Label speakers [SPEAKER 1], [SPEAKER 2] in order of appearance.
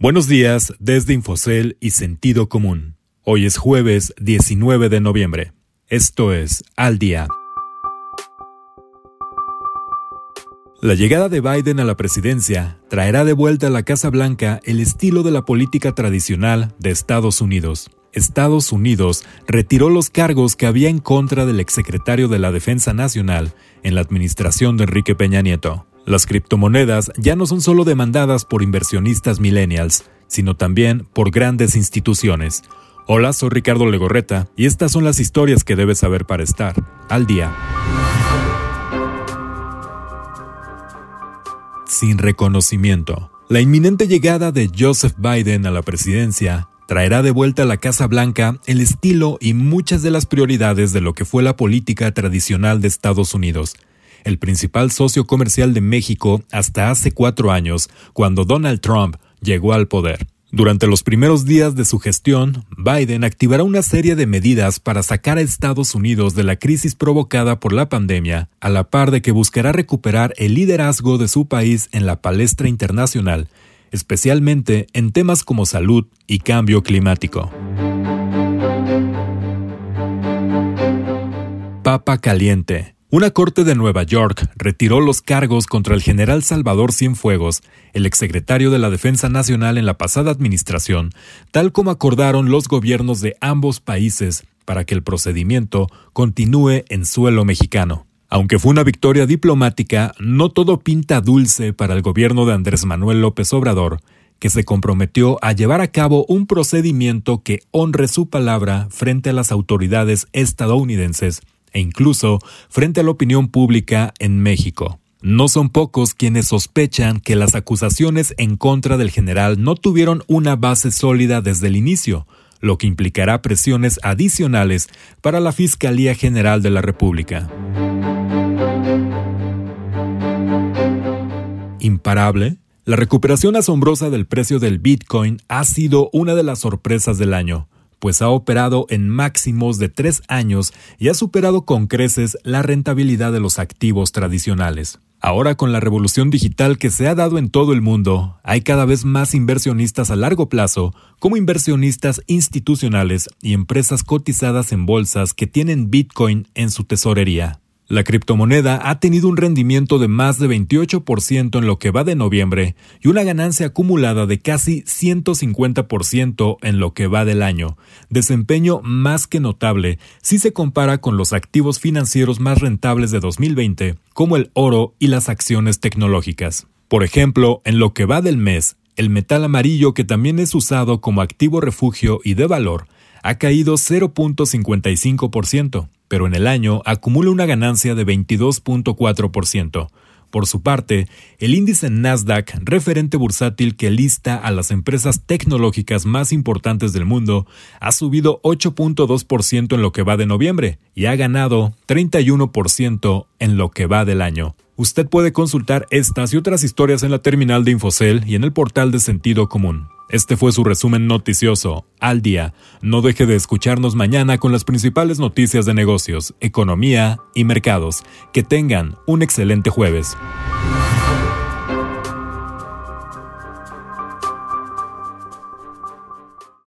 [SPEAKER 1] Buenos días desde Infocel y Sentido Común. Hoy es jueves 19 de noviembre. Esto es Al Día. La llegada de Biden a la presidencia traerá de vuelta a la Casa Blanca el estilo de la política tradicional de Estados Unidos. Estados Unidos retiró los cargos que había en contra del exsecretario de la Defensa Nacional en la administración de Enrique Peña Nieto. Las criptomonedas ya no son solo demandadas por inversionistas millennials, sino también por grandes instituciones. Hola, soy Ricardo Legorreta y estas son las historias que debes saber para estar al día. Sin reconocimiento. La inminente llegada de Joseph Biden a la presidencia traerá de vuelta a la Casa Blanca el estilo y muchas de las prioridades de lo que fue la política tradicional de Estados Unidos el principal socio comercial de México hasta hace cuatro años, cuando Donald Trump llegó al poder. Durante los primeros días de su gestión, Biden activará una serie de medidas para sacar a Estados Unidos de la crisis provocada por la pandemia, a la par de que buscará recuperar el liderazgo de su país en la palestra internacional, especialmente en temas como salud y cambio climático. Papa Caliente una corte de Nueva York retiró los cargos contra el general Salvador Cienfuegos, el exsecretario de la Defensa Nacional en la pasada administración, tal como acordaron los gobiernos de ambos países para que el procedimiento continúe en suelo mexicano. Aunque fue una victoria diplomática, no todo pinta dulce para el gobierno de Andrés Manuel López Obrador, que se comprometió a llevar a cabo un procedimiento que honre su palabra frente a las autoridades estadounidenses e incluso frente a la opinión pública en México. No son pocos quienes sospechan que las acusaciones en contra del general no tuvieron una base sólida desde el inicio, lo que implicará presiones adicionales para la Fiscalía General de la República. Imparable, la recuperación asombrosa del precio del Bitcoin ha sido una de las sorpresas del año pues ha operado en máximos de tres años y ha superado con creces la rentabilidad de los activos tradicionales. Ahora con la revolución digital que se ha dado en todo el mundo, hay cada vez más inversionistas a largo plazo, como inversionistas institucionales y empresas cotizadas en bolsas que tienen Bitcoin en su tesorería. La criptomoneda ha tenido un rendimiento de más de 28% en lo que va de noviembre y una ganancia acumulada de casi 150% en lo que va del año, desempeño más que notable si se compara con los activos financieros más rentables de 2020, como el oro y las acciones tecnológicas. Por ejemplo, en lo que va del mes, el metal amarillo que también es usado como activo refugio y de valor, ha caído 0.55%, pero en el año acumula una ganancia de 22.4%. Por su parte, el índice Nasdaq, referente bursátil que lista a las empresas tecnológicas más importantes del mundo, ha subido 8.2% en lo que va de noviembre y ha ganado 31% en lo que va del año. Usted puede consultar estas y otras historias en la terminal de Infocel y en el portal de Sentido Común. Este fue su resumen noticioso, al día. No deje de escucharnos mañana con las principales noticias de negocios, economía y mercados. Que tengan un excelente jueves.